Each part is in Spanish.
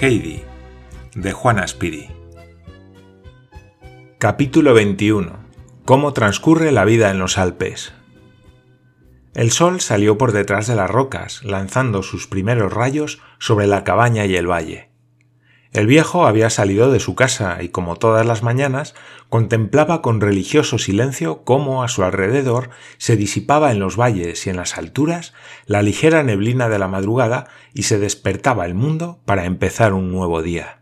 Heidi, de Juana Spiri. Capítulo 21. Cómo transcurre la vida en los Alpes. El sol salió por detrás de las rocas, lanzando sus primeros rayos sobre la cabaña y el valle. El viejo había salido de su casa y, como todas las mañanas, contemplaba con religioso silencio cómo a su alrededor se disipaba en los valles y en las alturas la ligera neblina de la madrugada y se despertaba el mundo para empezar un nuevo día.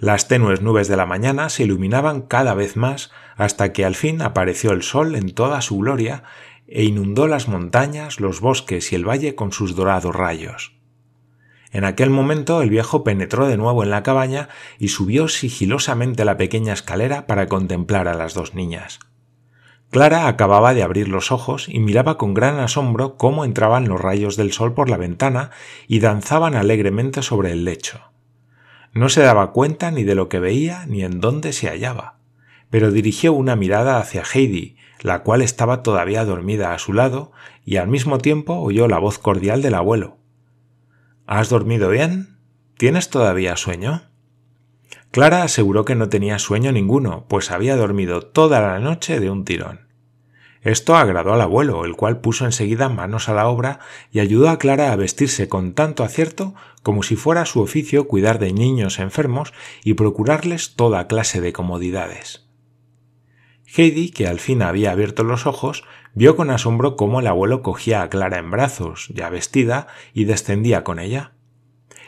Las tenues nubes de la mañana se iluminaban cada vez más hasta que al fin apareció el sol en toda su gloria e inundó las montañas, los bosques y el valle con sus dorados rayos. En aquel momento el viejo penetró de nuevo en la cabaña y subió sigilosamente la pequeña escalera para contemplar a las dos niñas. Clara acababa de abrir los ojos y miraba con gran asombro cómo entraban los rayos del sol por la ventana y danzaban alegremente sobre el lecho. No se daba cuenta ni de lo que veía ni en dónde se hallaba, pero dirigió una mirada hacia Heidi, la cual estaba todavía dormida a su lado, y al mismo tiempo oyó la voz cordial del abuelo. ¿Has dormido bien? ¿Tienes todavía sueño? Clara aseguró que no tenía sueño ninguno, pues había dormido toda la noche de un tirón. Esto agradó al abuelo, el cual puso enseguida manos a la obra y ayudó a Clara a vestirse con tanto acierto como si fuera su oficio cuidar de niños enfermos y procurarles toda clase de comodidades. Heidi, que al fin había abierto los ojos, vio con asombro cómo el abuelo cogía a Clara en brazos, ya vestida, y descendía con ella.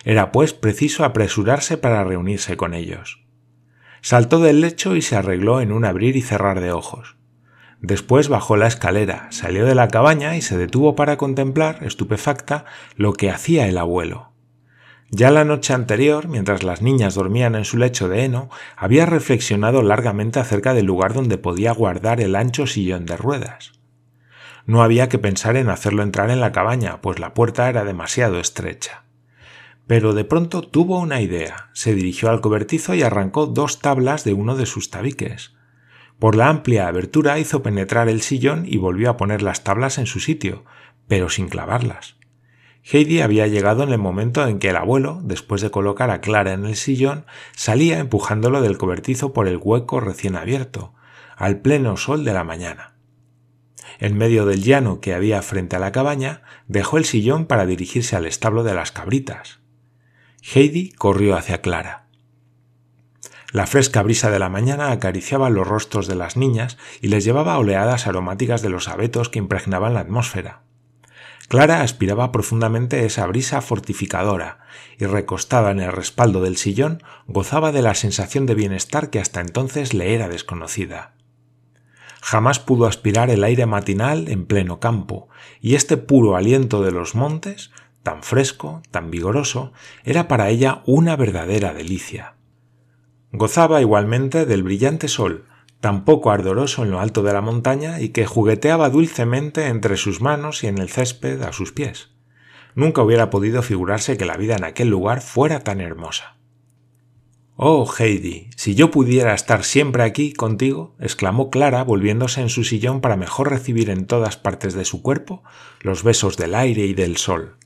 Era pues preciso apresurarse para reunirse con ellos. Saltó del lecho y se arregló en un abrir y cerrar de ojos. Después bajó la escalera, salió de la cabaña y se detuvo para contemplar, estupefacta, lo que hacía el abuelo. Ya la noche anterior, mientras las niñas dormían en su lecho de heno, había reflexionado largamente acerca del lugar donde podía guardar el ancho sillón de ruedas. No había que pensar en hacerlo entrar en la cabaña, pues la puerta era demasiado estrecha. Pero de pronto tuvo una idea, se dirigió al cobertizo y arrancó dos tablas de uno de sus tabiques. Por la amplia abertura hizo penetrar el sillón y volvió a poner las tablas en su sitio, pero sin clavarlas. Heidi había llegado en el momento en que el abuelo, después de colocar a Clara en el sillón, salía empujándolo del cobertizo por el hueco recién abierto, al pleno sol de la mañana en medio del llano que había frente a la cabaña, dejó el sillón para dirigirse al establo de las cabritas. Heidi corrió hacia Clara. La fresca brisa de la mañana acariciaba los rostros de las niñas y les llevaba oleadas aromáticas de los abetos que impregnaban la atmósfera. Clara aspiraba profundamente esa brisa fortificadora y recostada en el respaldo del sillón gozaba de la sensación de bienestar que hasta entonces le era desconocida jamás pudo aspirar el aire matinal en pleno campo, y este puro aliento de los montes, tan fresco, tan vigoroso, era para ella una verdadera delicia. Gozaba igualmente del brillante sol, tan poco ardoroso en lo alto de la montaña y que jugueteaba dulcemente entre sus manos y en el césped a sus pies. Nunca hubiera podido figurarse que la vida en aquel lugar fuera tan hermosa. Oh, Heidi, si yo pudiera estar siempre aquí contigo, exclamó Clara, volviéndose en su sillón para mejor recibir en todas partes de su cuerpo los besos del aire y del sol.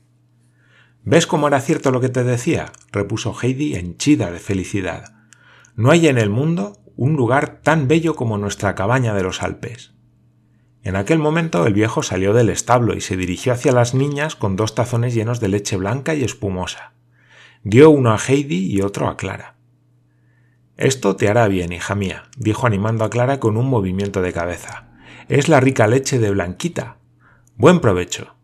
¿Ves cómo era cierto lo que te decía? repuso Heidi henchida de felicidad. No hay en el mundo un lugar tan bello como nuestra cabaña de los Alpes. En aquel momento el viejo salió del establo y se dirigió hacia las niñas con dos tazones llenos de leche blanca y espumosa. Dio uno a Heidi y otro a Clara. Esto te hará bien, hija mía, dijo animando a Clara con un movimiento de cabeza. Es la rica leche de Blanquita. Buen provecho.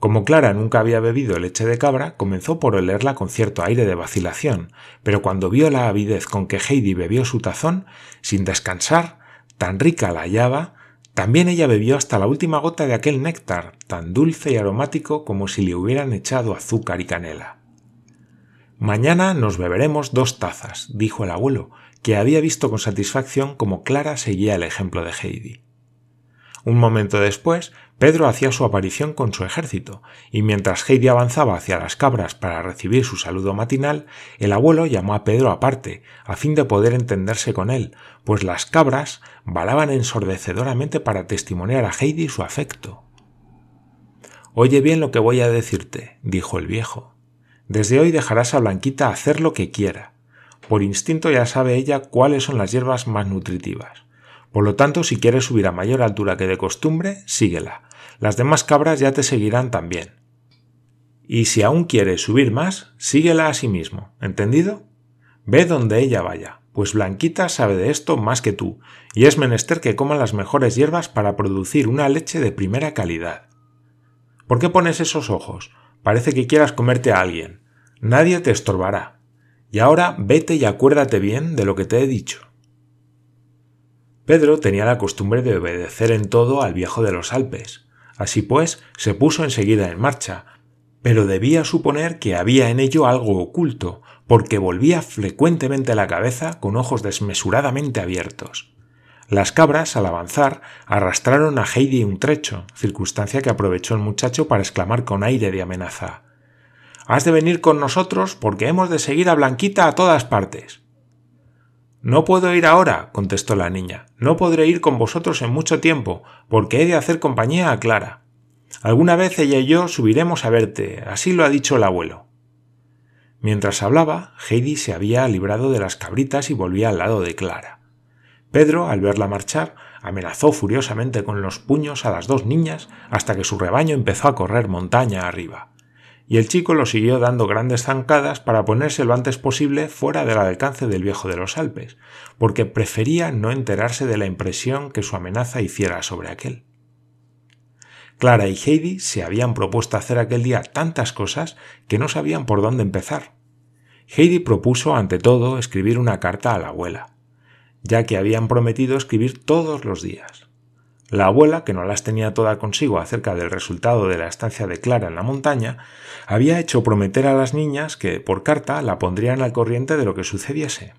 Como Clara nunca había bebido leche de cabra, comenzó por olerla con cierto aire de vacilación, pero cuando vio la avidez con que Heidi bebió su tazón, sin descansar, tan rica la hallaba, también ella bebió hasta la última gota de aquel néctar, tan dulce y aromático como si le hubieran echado azúcar y canela. Mañana nos beberemos dos tazas, dijo el abuelo, que había visto con satisfacción cómo Clara seguía el ejemplo de Heidi. Un momento después, Pedro hacía su aparición con su ejército, y mientras Heidi avanzaba hacia las cabras para recibir su saludo matinal, el abuelo llamó a Pedro aparte, a fin de poder entenderse con él, pues las cabras balaban ensordecedoramente para testimoniar a Heidi su afecto. Oye bien lo que voy a decirte, dijo el viejo. Desde hoy dejarás a Blanquita hacer lo que quiera. Por instinto ya sabe ella cuáles son las hierbas más nutritivas. Por lo tanto, si quieres subir a mayor altura que de costumbre, síguela. Las demás cabras ya te seguirán también. Y si aún quieres subir más, síguela a sí mismo. ¿Entendido? Ve donde ella vaya, pues Blanquita sabe de esto más que tú, y es menester que coma las mejores hierbas para producir una leche de primera calidad. ¿Por qué pones esos ojos? Parece que quieras comerte a alguien. Nadie te estorbará. Y ahora vete y acuérdate bien de lo que te he dicho. Pedro tenía la costumbre de obedecer en todo al viejo de los Alpes. Así pues, se puso enseguida en marcha, pero debía suponer que había en ello algo oculto, porque volvía frecuentemente la cabeza con ojos desmesuradamente abiertos. Las cabras, al avanzar, arrastraron a Heidi un trecho, circunstancia que aprovechó el muchacho para exclamar con aire de amenaza Has de venir con nosotros porque hemos de seguir a Blanquita a todas partes. No puedo ir ahora, contestó la niña. No podré ir con vosotros en mucho tiempo, porque he de hacer compañía a Clara. Alguna vez ella y yo subiremos a verte, así lo ha dicho el abuelo. Mientras hablaba, Heidi se había librado de las cabritas y volvía al lado de Clara. Pedro, al verla marchar, amenazó furiosamente con los puños a las dos niñas hasta que su rebaño empezó a correr montaña arriba. Y el chico lo siguió dando grandes zancadas para ponerse lo antes posible fuera del alcance del viejo de los Alpes, porque prefería no enterarse de la impresión que su amenaza hiciera sobre aquel. Clara y Heidi se habían propuesto hacer aquel día tantas cosas que no sabían por dónde empezar. Heidi propuso ante todo escribir una carta a la abuela ya que habían prometido escribir todos los días. La abuela, que no las tenía toda consigo acerca del resultado de la estancia de Clara en la montaña, había hecho prometer a las niñas que, por carta, la pondrían al corriente de lo que sucediese.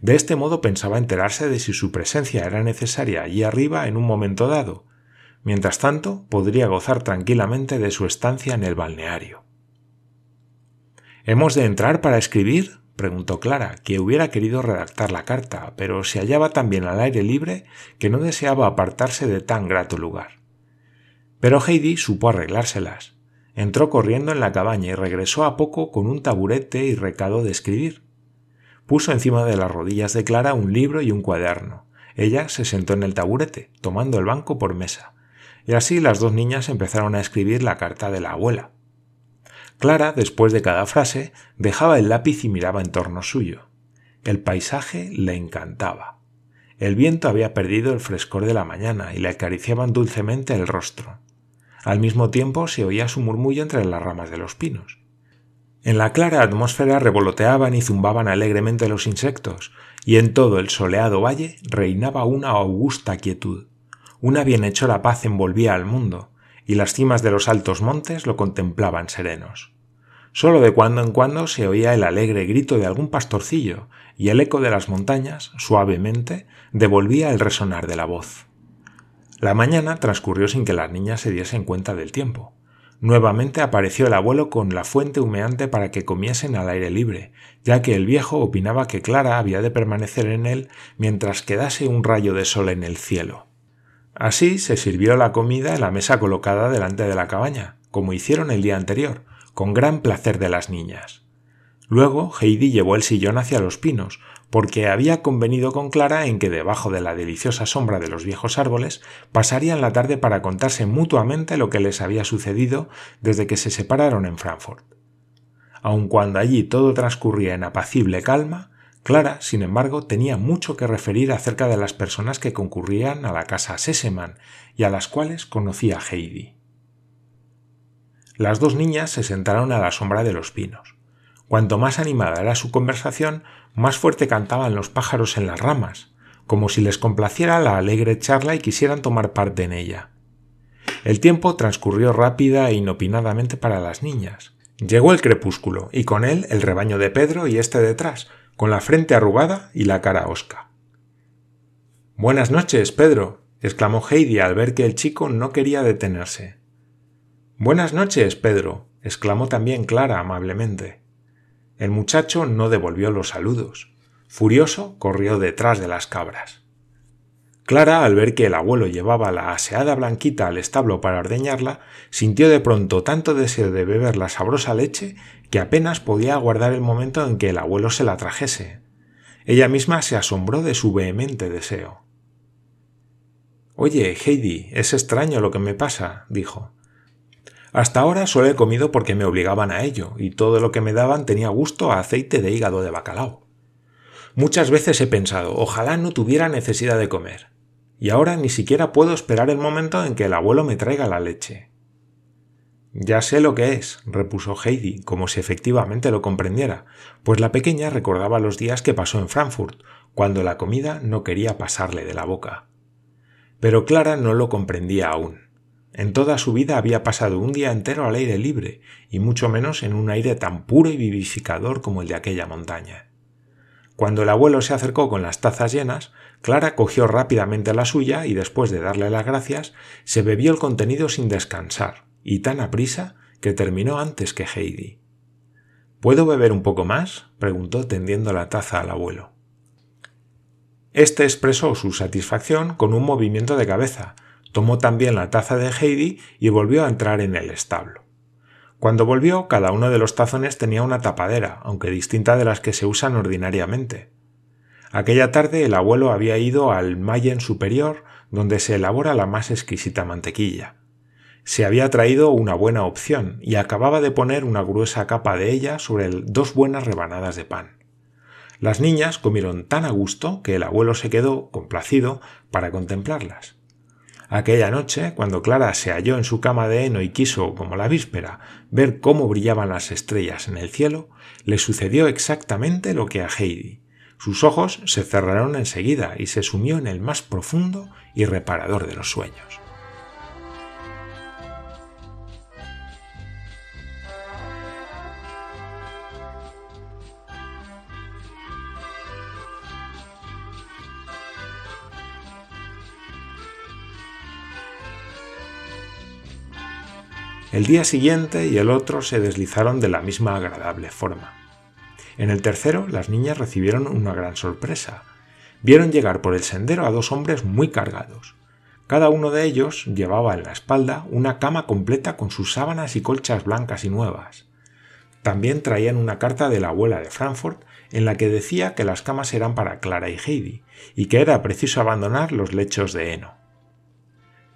De este modo pensaba enterarse de si su presencia era necesaria allí arriba en un momento dado. Mientras tanto, podría gozar tranquilamente de su estancia en el balneario. ¿Hemos de entrar para escribir? Preguntó Clara, que hubiera querido redactar la carta, pero se hallaba tan bien al aire libre que no deseaba apartarse de tan grato lugar. Pero Heidi supo arreglárselas. Entró corriendo en la cabaña y regresó a poco con un taburete y recado de escribir. Puso encima de las rodillas de Clara un libro y un cuaderno. Ella se sentó en el taburete, tomando el banco por mesa. Y así las dos niñas empezaron a escribir la carta de la abuela. Clara, después de cada frase, dejaba el lápiz y miraba en torno suyo. El paisaje le encantaba. El viento había perdido el frescor de la mañana y le acariciaban dulcemente el rostro. Al mismo tiempo se oía su murmullo entre las ramas de los pinos. En la clara atmósfera revoloteaban y zumbaban alegremente los insectos, y en todo el soleado valle reinaba una augusta quietud. Una bienhechora paz envolvía al mundo, y las cimas de los altos montes lo contemplaban serenos. Solo de cuando en cuando se oía el alegre grito de algún pastorcillo, y el eco de las montañas, suavemente, devolvía el resonar de la voz. La mañana transcurrió sin que las niñas se diesen cuenta del tiempo. Nuevamente apareció el abuelo con la fuente humeante para que comiesen al aire libre, ya que el viejo opinaba que Clara había de permanecer en él mientras quedase un rayo de sol en el cielo. Así se sirvió la comida en la mesa colocada delante de la cabaña, como hicieron el día anterior, con gran placer de las niñas. Luego Heidi llevó el sillón hacia los pinos, porque había convenido con Clara en que debajo de la deliciosa sombra de los viejos árboles pasarían la tarde para contarse mutuamente lo que les había sucedido desde que se separaron en Frankfurt. Aun cuando allí todo transcurría en apacible calma, Clara, sin embargo, tenía mucho que referir acerca de las personas que concurrían a la casa Sesemann y a las cuales conocía Heidi. Las dos niñas se sentaron a la sombra de los pinos. Cuanto más animada era su conversación, más fuerte cantaban los pájaros en las ramas, como si les complaciera la alegre charla y quisieran tomar parte en ella. El tiempo transcurrió rápida e inopinadamente para las niñas. Llegó el crepúsculo, y con él el rebaño de Pedro y este detrás, con la frente arrugada y la cara hosca. Buenas noches, Pedro, exclamó Heidi al ver que el chico no quería detenerse. Buenas noches, Pedro, exclamó también Clara amablemente. El muchacho no devolvió los saludos. Furioso, corrió detrás de las cabras. Clara, al ver que el abuelo llevaba la aseada blanquita al establo para ordeñarla, sintió de pronto tanto deseo de beber la sabrosa leche que apenas podía aguardar el momento en que el abuelo se la trajese. Ella misma se asombró de su vehemente deseo. Oye, Heidi, es extraño lo que me pasa, dijo. Hasta ahora solo he comido porque me obligaban a ello, y todo lo que me daban tenía gusto a aceite de hígado de bacalao. Muchas veces he pensado, ojalá no tuviera necesidad de comer, y ahora ni siquiera puedo esperar el momento en que el abuelo me traiga la leche. Ya sé lo que es, repuso Heidi, como si efectivamente lo comprendiera, pues la pequeña recordaba los días que pasó en Frankfurt, cuando la comida no quería pasarle de la boca. Pero Clara no lo comprendía aún. En toda su vida había pasado un día entero al aire libre, y mucho menos en un aire tan puro y vivificador como el de aquella montaña. Cuando el abuelo se acercó con las tazas llenas, Clara cogió rápidamente la suya y después de darle las gracias, se bebió el contenido sin descansar, y tan aprisa que terminó antes que Heidi. ¿Puedo beber un poco más? preguntó tendiendo la taza al abuelo. Este expresó su satisfacción con un movimiento de cabeza, tomó también la taza de Heidi y volvió a entrar en el establo. Cuando volvió, cada uno de los tazones tenía una tapadera, aunque distinta de las que se usan ordinariamente. Aquella tarde el abuelo había ido al Mayen superior, donde se elabora la más exquisita mantequilla. Se había traído una buena opción y acababa de poner una gruesa capa de ella sobre dos buenas rebanadas de pan. Las niñas comieron tan a gusto que el abuelo se quedó, complacido, para contemplarlas. Aquella noche, cuando Clara se halló en su cama de heno y quiso, como la víspera, ver cómo brillaban las estrellas en el cielo, le sucedió exactamente lo que a Heidi. Sus ojos se cerraron enseguida y se sumió en el más profundo y reparador de los sueños. El día siguiente y el otro se deslizaron de la misma agradable forma. En el tercero, las niñas recibieron una gran sorpresa. Vieron llegar por el sendero a dos hombres muy cargados. Cada uno de ellos llevaba en la espalda una cama completa con sus sábanas y colchas blancas y nuevas. También traían una carta de la abuela de Frankfurt en la que decía que las camas eran para Clara y Heidi y que era preciso abandonar los lechos de heno.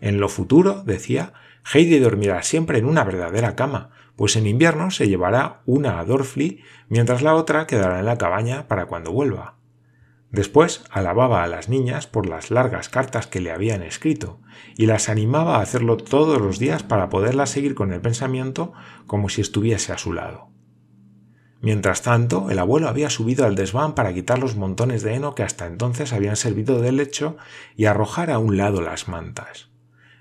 En lo futuro, decía, Heidi dormirá siempre en una verdadera cama, pues en invierno se llevará una a Dorfli mientras la otra quedará en la cabaña para cuando vuelva. Después alababa a las niñas por las largas cartas que le habían escrito y las animaba a hacerlo todos los días para poderlas seguir con el pensamiento como si estuviese a su lado. Mientras tanto, el abuelo había subido al desván para quitar los montones de heno que hasta entonces habían servido de lecho y arrojar a un lado las mantas.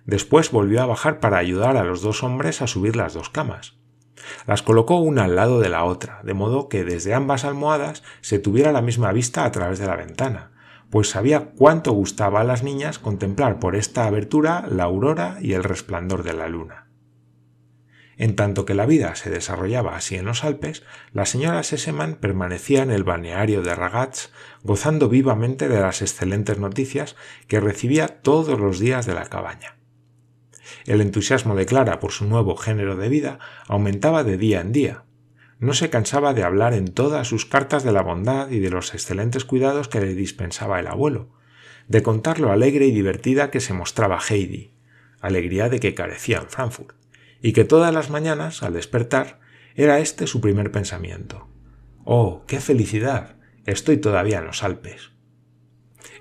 Después volvió a bajar para ayudar a los dos hombres a subir las dos camas. Las colocó una al lado de la otra, de modo que desde ambas almohadas se tuviera la misma vista a través de la ventana, pues sabía cuánto gustaba a las niñas contemplar por esta abertura la aurora y el resplandor de la luna. En tanto que la vida se desarrollaba así en los Alpes, la señora Sesemann permanecía en el balneario de Ragaz, gozando vivamente de las excelentes noticias que recibía todos los días de la cabaña. El entusiasmo de Clara por su nuevo género de vida aumentaba de día en día. No se cansaba de hablar en todas sus cartas de la bondad y de los excelentes cuidados que le dispensaba el abuelo, de contar lo alegre y divertida que se mostraba Heidi, alegría de que carecía en Frankfurt, y que todas las mañanas, al despertar, era este su primer pensamiento. ¡Oh, qué felicidad! Estoy todavía en los Alpes.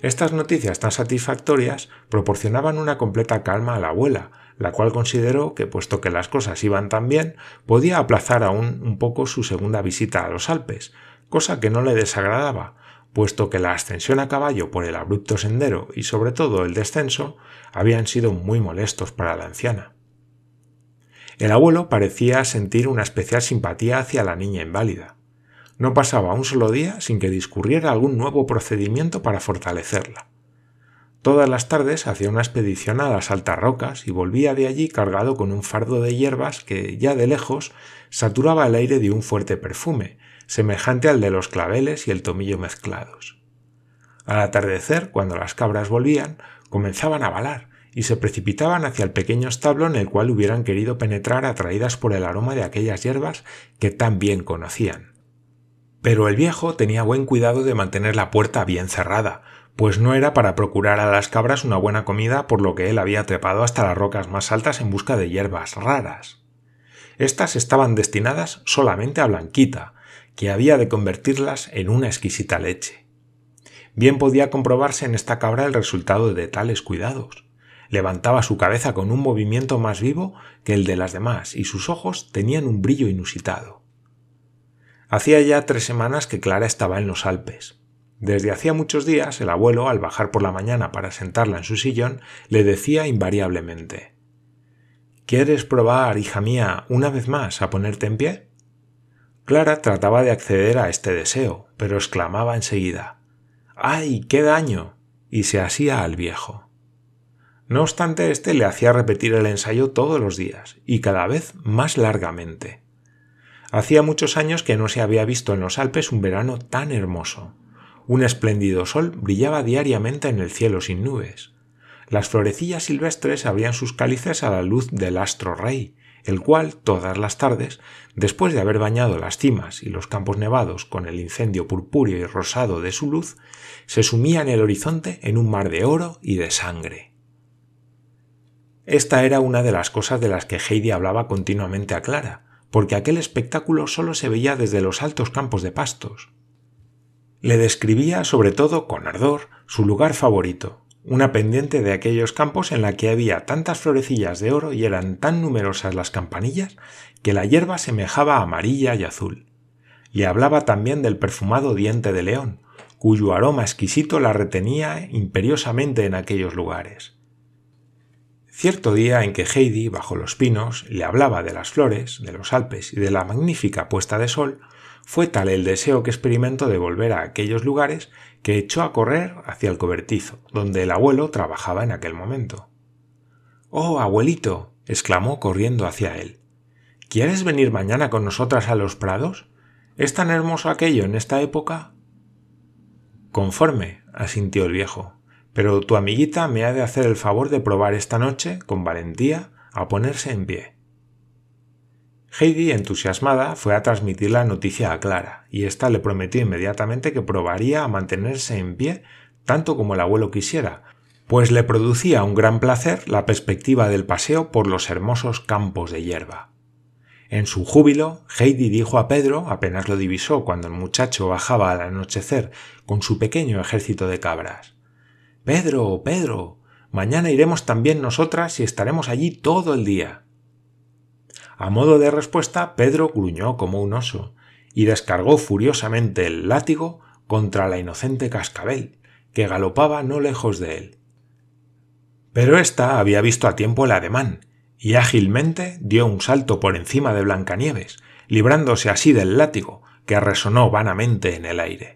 Estas noticias tan satisfactorias proporcionaban una completa calma a la abuela, la cual consideró que, puesto que las cosas iban tan bien, podía aplazar aún un poco su segunda visita a los Alpes, cosa que no le desagradaba, puesto que la ascensión a caballo por el abrupto sendero y sobre todo el descenso habían sido muy molestos para la anciana. El abuelo parecía sentir una especial simpatía hacia la niña inválida. No pasaba un solo día sin que discurriera algún nuevo procedimiento para fortalecerla. Todas las tardes hacía una expedición a las altas rocas y volvía de allí cargado con un fardo de hierbas que, ya de lejos, saturaba el aire de un fuerte perfume, semejante al de los claveles y el tomillo mezclados. Al atardecer, cuando las cabras volvían, comenzaban a balar y se precipitaban hacia el pequeño establo en el cual hubieran querido penetrar atraídas por el aroma de aquellas hierbas que tan bien conocían. Pero el viejo tenía buen cuidado de mantener la puerta bien cerrada, pues no era para procurar a las cabras una buena comida por lo que él había trepado hasta las rocas más altas en busca de hierbas raras. Estas estaban destinadas solamente a Blanquita, que había de convertirlas en una exquisita leche. Bien podía comprobarse en esta cabra el resultado de tales cuidados. Levantaba su cabeza con un movimiento más vivo que el de las demás y sus ojos tenían un brillo inusitado. Hacía ya tres semanas que Clara estaba en los Alpes. Desde hacía muchos días el abuelo, al bajar por la mañana para sentarla en su sillón, le decía invariablemente ¿Quieres probar, hija mía, una vez más a ponerte en pie? Clara trataba de acceder a este deseo, pero exclamaba enseguida ¡Ay, qué daño! y se asía al viejo. No obstante, éste le hacía repetir el ensayo todos los días, y cada vez más largamente. Hacía muchos años que no se había visto en los Alpes un verano tan hermoso. Un espléndido sol brillaba diariamente en el cielo sin nubes. Las florecillas silvestres abrían sus cálices a la luz del astro rey, el cual, todas las tardes, después de haber bañado las cimas y los campos nevados con el incendio purpúreo y rosado de su luz, se sumía en el horizonte en un mar de oro y de sangre. Esta era una de las cosas de las que Heidi hablaba continuamente a Clara, porque aquel espectáculo solo se veía desde los altos campos de pastos. Le describía, sobre todo con ardor, su lugar favorito, una pendiente de aquellos campos en la que había tantas florecillas de oro y eran tan numerosas las campanillas que la hierba semejaba amarilla y azul. Y hablaba también del perfumado diente de león, cuyo aroma exquisito la retenía imperiosamente en aquellos lugares. Cierto día en que Heidi, bajo los pinos, le hablaba de las flores, de los Alpes y de la magnífica puesta de sol, fue tal el deseo que experimentó de volver a aquellos lugares que echó a correr hacia el cobertizo, donde el abuelo trabajaba en aquel momento. Oh, abuelito. exclamó corriendo hacia él. ¿Quieres venir mañana con nosotras a los prados? ¿Es tan hermoso aquello en esta época? Conforme, asintió el viejo, pero tu amiguita me ha de hacer el favor de probar esta noche, con valentía, a ponerse en pie. Heidi, entusiasmada, fue a transmitir la noticia a Clara, y ésta le prometió inmediatamente que probaría a mantenerse en pie tanto como el abuelo quisiera, pues le producía un gran placer la perspectiva del paseo por los hermosos campos de hierba. En su júbilo, Heidi dijo a Pedro, apenas lo divisó cuando el muchacho bajaba al anochecer con su pequeño ejército de cabras. Pedro, Pedro, mañana iremos también nosotras y estaremos allí todo el día. A modo de respuesta, Pedro gruñó como un oso y descargó furiosamente el látigo contra la inocente cascabel, que galopaba no lejos de él. Pero ésta había visto a tiempo el ademán, y ágilmente dio un salto por encima de Blancanieves, librándose así del látigo, que resonó vanamente en el aire.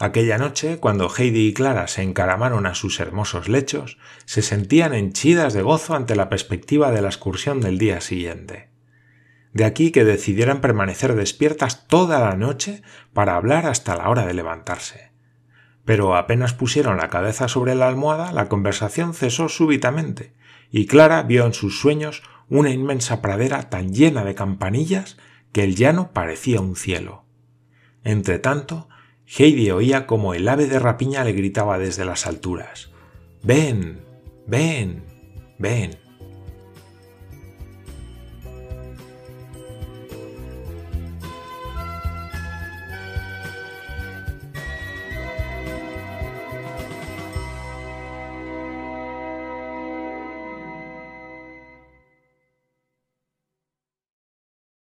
Aquella noche, cuando Heidi y Clara se encaramaron a sus hermosos lechos, se sentían henchidas de gozo ante la perspectiva de la excursión del día siguiente. De aquí que decidieran permanecer despiertas toda la noche para hablar hasta la hora de levantarse. Pero apenas pusieron la cabeza sobre la almohada, la conversación cesó súbitamente, y Clara vio en sus sueños una inmensa pradera tan llena de campanillas que el llano parecía un cielo. Entretanto, Heidi oía como el ave de rapiña le gritaba desde las alturas Ven, ven, ven.